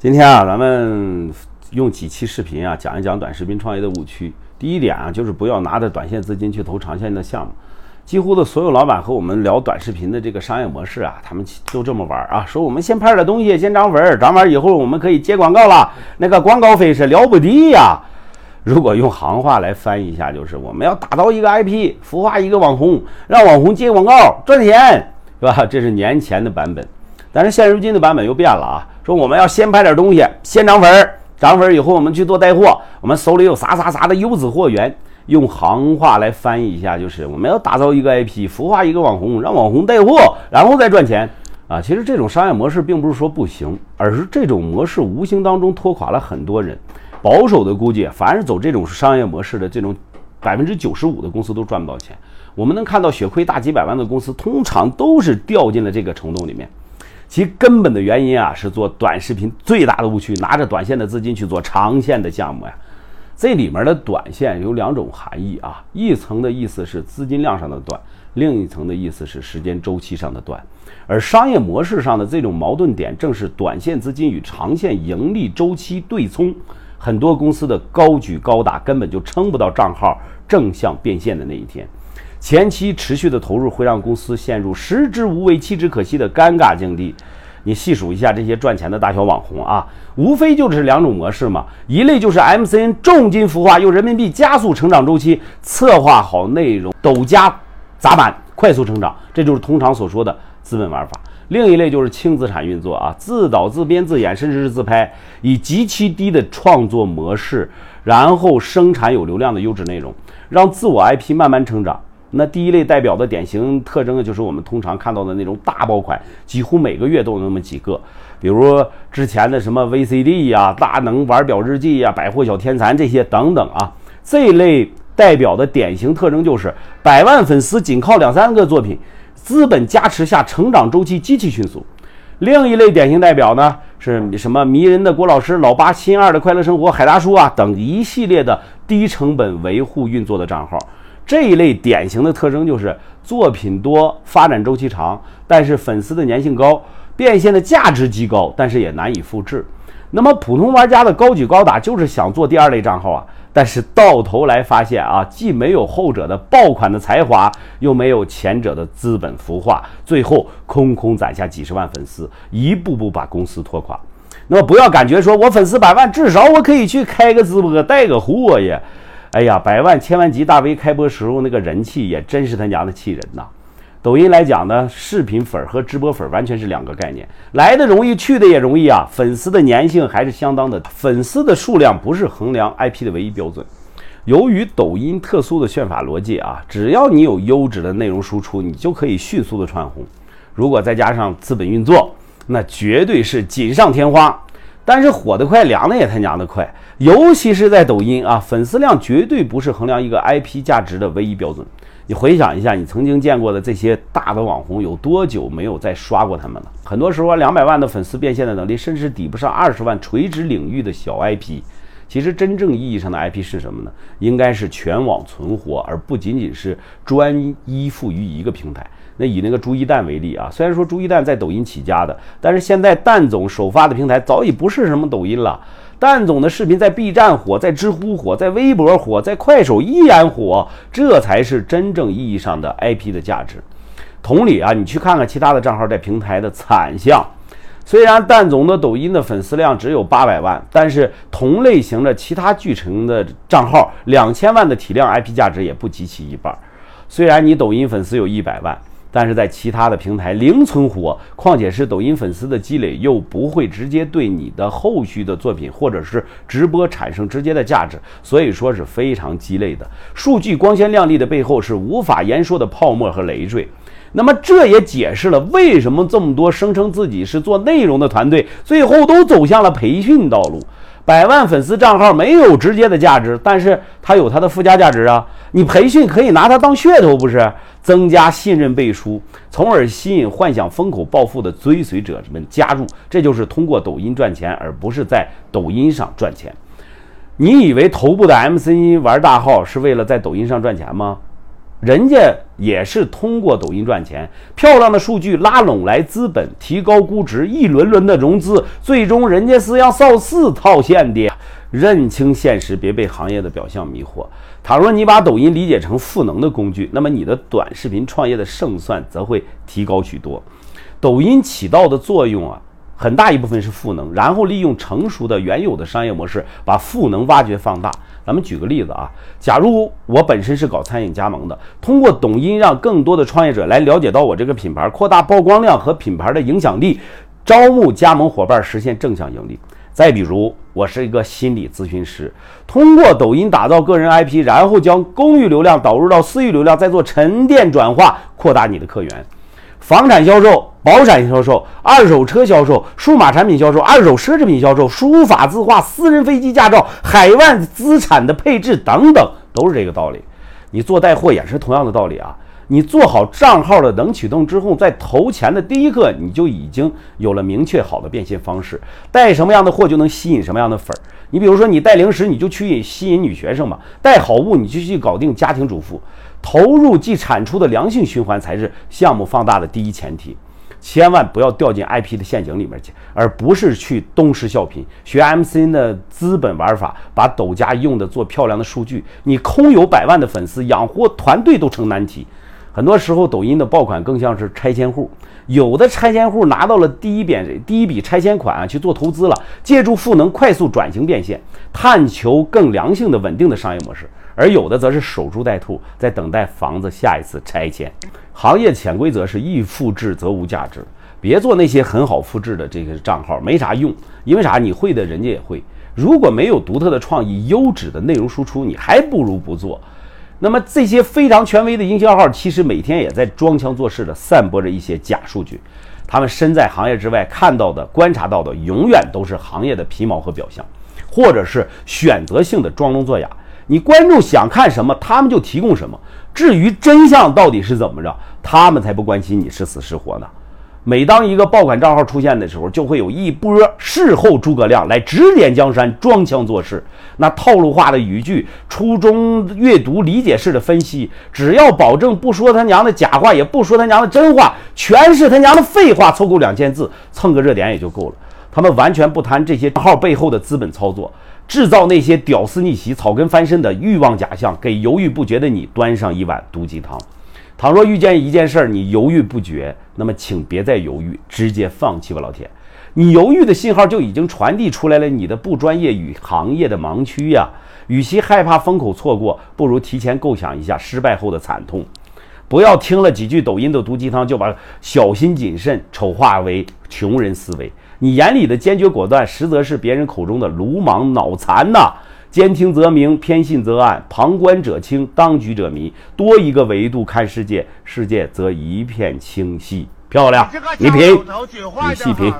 今天啊，咱们用几期视频啊，讲一讲短视频创业的误区。第一点啊，就是不要拿着短线资金去投长线的项目。几乎的所有老板和我们聊短视频的这个商业模式啊，他们都这么玩啊，说我们先拍点东西，先涨粉，涨完以后我们可以接广告了，那个广告费是了不得呀。如果用行话来翻译一下，就是我们要打造一个 IP，孵化一个网红，让网红接广告赚钱，是吧？这是年前的版本，但是现如今的版本又变了啊。说我们要先拍点东西，先涨粉儿，涨粉儿以后我们去做带货，我们手里有啥啥啥的优质货源。用行话来翻译一下，就是我们要打造一个 IP，孵化一个网红，让网红带货，然后再赚钱啊。其实这种商业模式并不是说不行，而是这种模式无形当中拖垮了很多人。保守的估计，凡是走这种商业模式的这种百分之九十五的公司都赚不到钱。我们能看到血亏大几百万的公司，通常都是掉进了这个虫洞里面。其根本的原因啊，是做短视频最大的误区，拿着短线的资金去做长线的项目呀。这里面的短线有两种含义啊，一层的意思是资金量上的短，另一层的意思是时间周期上的短。而商业模式上的这种矛盾点，正是短线资金与长线盈利周期对冲。很多公司的高举高打，根本就撑不到账号正向变现的那一天。前期持续的投入会让公司陷入食之无味，弃之可惜的尴尬境地。你细数一下这些赚钱的大小网红啊，无非就是两种模式嘛。一类就是 MCN 重金孵化，用人民币加速成长周期，策划好内容，抖加砸板，快速成长，这就是通常所说的资本玩法。另一类就是轻资产运作啊，自导自编自演，甚至是自拍，以极其低的创作模式，然后生产有流量的优质内容，让自我 IP 慢慢成长。那第一类代表的典型特征呢，就是我们通常看到的那种大爆款，几乎每个月都有那么几个，比如之前的什么 VCD 呀、大能玩表日记呀、百货小天蚕这些等等啊。这一类代表的典型特征就是百万粉丝仅靠两三个作品，资本加持下成长周期极其迅速。另一类典型代表呢，是什么迷人的郭老师、老八、新二的快乐生活、海大叔啊等一系列的低成本维护运作的账号。这一类典型的特征就是作品多、发展周期长，但是粉丝的粘性高，变现的价值极高，但是也难以复制。那么普通玩家的高举高打就是想做第二类账号啊，但是到头来发现啊，既没有后者的爆款的才华，又没有前者的资本孵化，最后空空攒下几十万粉丝，一步步把公司拖垮。那么不要感觉说我粉丝百万，至少我可以去开个直播带个货呀。哎呀，百万、千万级大 V 开播时候那个人气也真是他娘的气人呐！抖音来讲呢，视频粉和直播粉完全是两个概念，来的容易，去的也容易啊。粉丝的粘性还是相当的，粉丝的数量不是衡量 IP 的唯一标准。由于抖音特殊的炫法逻辑啊，只要你有优质的内容输出，你就可以迅速的窜红。如果再加上资本运作，那绝对是锦上添花。但是火得快，凉的也他娘的快，尤其是在抖音啊，粉丝量绝对不是衡量一个 IP 价值的唯一标准。你回想一下，你曾经见过的这些大的网红，有多久没有再刷过他们了？很多时候，两百万的粉丝变现的能力，甚至抵不上二十万垂直领域的小 IP。其实，真正意义上的 IP 是什么呢？应该是全网存活，而不仅仅是专依附于一个平台。那以那个朱一蛋为例啊，虽然说朱一蛋在抖音起家的，但是现在蛋总首发的平台早已不是什么抖音了。蛋总的视频在 B 站火，在知乎火，在微博火，在快手依然火，这才是真正意义上的 IP 的价值。同理啊，你去看看其他的账号在平台的惨象。虽然蛋总的抖音的粉丝量只有八百万，但是同类型的其他巨城的账号两千万的体量 IP 价值也不及其一半。虽然你抖音粉丝有一百万。但是在其他的平台零存活，况且是抖音粉丝的积累，又不会直接对你的后续的作品或者是直播产生直接的价值，所以说是非常鸡肋的。数据光鲜亮丽的背后是无法言说的泡沫和累赘。那么这也解释了为什么这么多声称自己是做内容的团队，最后都走向了培训道路。百万粉丝账号没有直接的价值，但是它有它的附加价值啊！你培训可以拿它当噱头，不是增加信任背书，从而吸引幻想风口暴富的追随者们加入。这就是通过抖音赚钱，而不是在抖音上赚钱。你以为头部的 MCN 玩大号是为了在抖音上赚钱吗？人家也是通过抖音赚钱，漂亮的数据拉拢来资本，提高估值，一轮轮的融资，最终人家是要造四套现的。认清现实，别被行业的表象迷惑。倘若你把抖音理解成赋能的工具，那么你的短视频创业的胜算则会提高许多。抖音起到的作用啊，很大一部分是赋能，然后利用成熟的原有的商业模式，把赋能挖掘放大。咱们举个例子啊，假如我本身是搞餐饮加盟的，通过抖音让更多的创业者来了解到我这个品牌，扩大曝光量和品牌的影响力，招募加盟伙伴，实现正向盈利。再比如，我是一个心理咨询师，通过抖音打造个人 IP，然后将公域流量导入到私域流量，再做沉淀转化，扩大你的客源。房产销售、保险销售、二手车销售、数码产品销售、二手奢侈品销售、书法字画、私人飞机驾照、海外资产的配置等等，都是这个道理。你做带货也是同样的道理啊。你做好账号的能启动之后，在投钱的第一刻，你就已经有了明确好的变现方式，带什么样的货就能吸引什么样的粉儿。你比如说，你带零食，你就去吸引女学生嘛；带好物，你就去搞定家庭主妇。投入即产出的良性循环才是项目放大的第一前提。千万不要掉进 IP 的陷阱里面去，而不是去东施效颦，学 MCN 的资本玩法，把抖加用的做漂亮的数据。你空有百万的粉丝，养活团队都成难题。很多时候，抖音的爆款更像是拆迁户。有的拆迁户拿到了第一笔第一笔拆迁款啊，去做投资了，借助赋能快速转型变现，探求更良性的稳定的商业模式；而有的则是守株待兔，在等待房子下一次拆迁。行业潜规则是易复制则无价值，别做那些很好复制的这个账号，没啥用。因为啥？你会的，人家也会。如果没有独特的创意、优质的内容输出，你还不如不做。那么这些非常权威的营销号，其实每天也在装腔作势的散播着一些假数据。他们身在行业之外，看到的、观察到的，永远都是行业的皮毛和表象，或者是选择性的装聋作哑。你观众想看什么，他们就提供什么。至于真相到底是怎么着，他们才不关心你是死是活呢。每当一个爆款账号出现的时候，就会有一波事后诸葛亮来指点江山，装腔作势。那套路化的语句，初中阅读理解式的分析，只要保证不说他娘的假话，也不说他娘的真话，全是他娘的废话，凑够两千字蹭个热点也就够了。他们完全不谈这些号背后的资本操作，制造那些屌丝逆袭、草根翻身的欲望假象，给犹豫不决的你端上一碗毒鸡汤。倘若遇见一件事儿，你犹豫不决，那么请别再犹豫，直接放弃吧，老铁！你犹豫的信号就已经传递出来了，你的不专业与行业的盲区呀！与其害怕风口错过，不如提前构想一下失败后的惨痛。不要听了几句抖音的毒鸡汤，就把小心谨慎丑化为穷人思维。你眼里的坚决果断，实则是别人口中的鲁莽脑残呐！兼听则明，偏信则暗，旁观者清，当局者迷。多一个维度看世界，世界则一片清晰。漂亮，你品，你细品。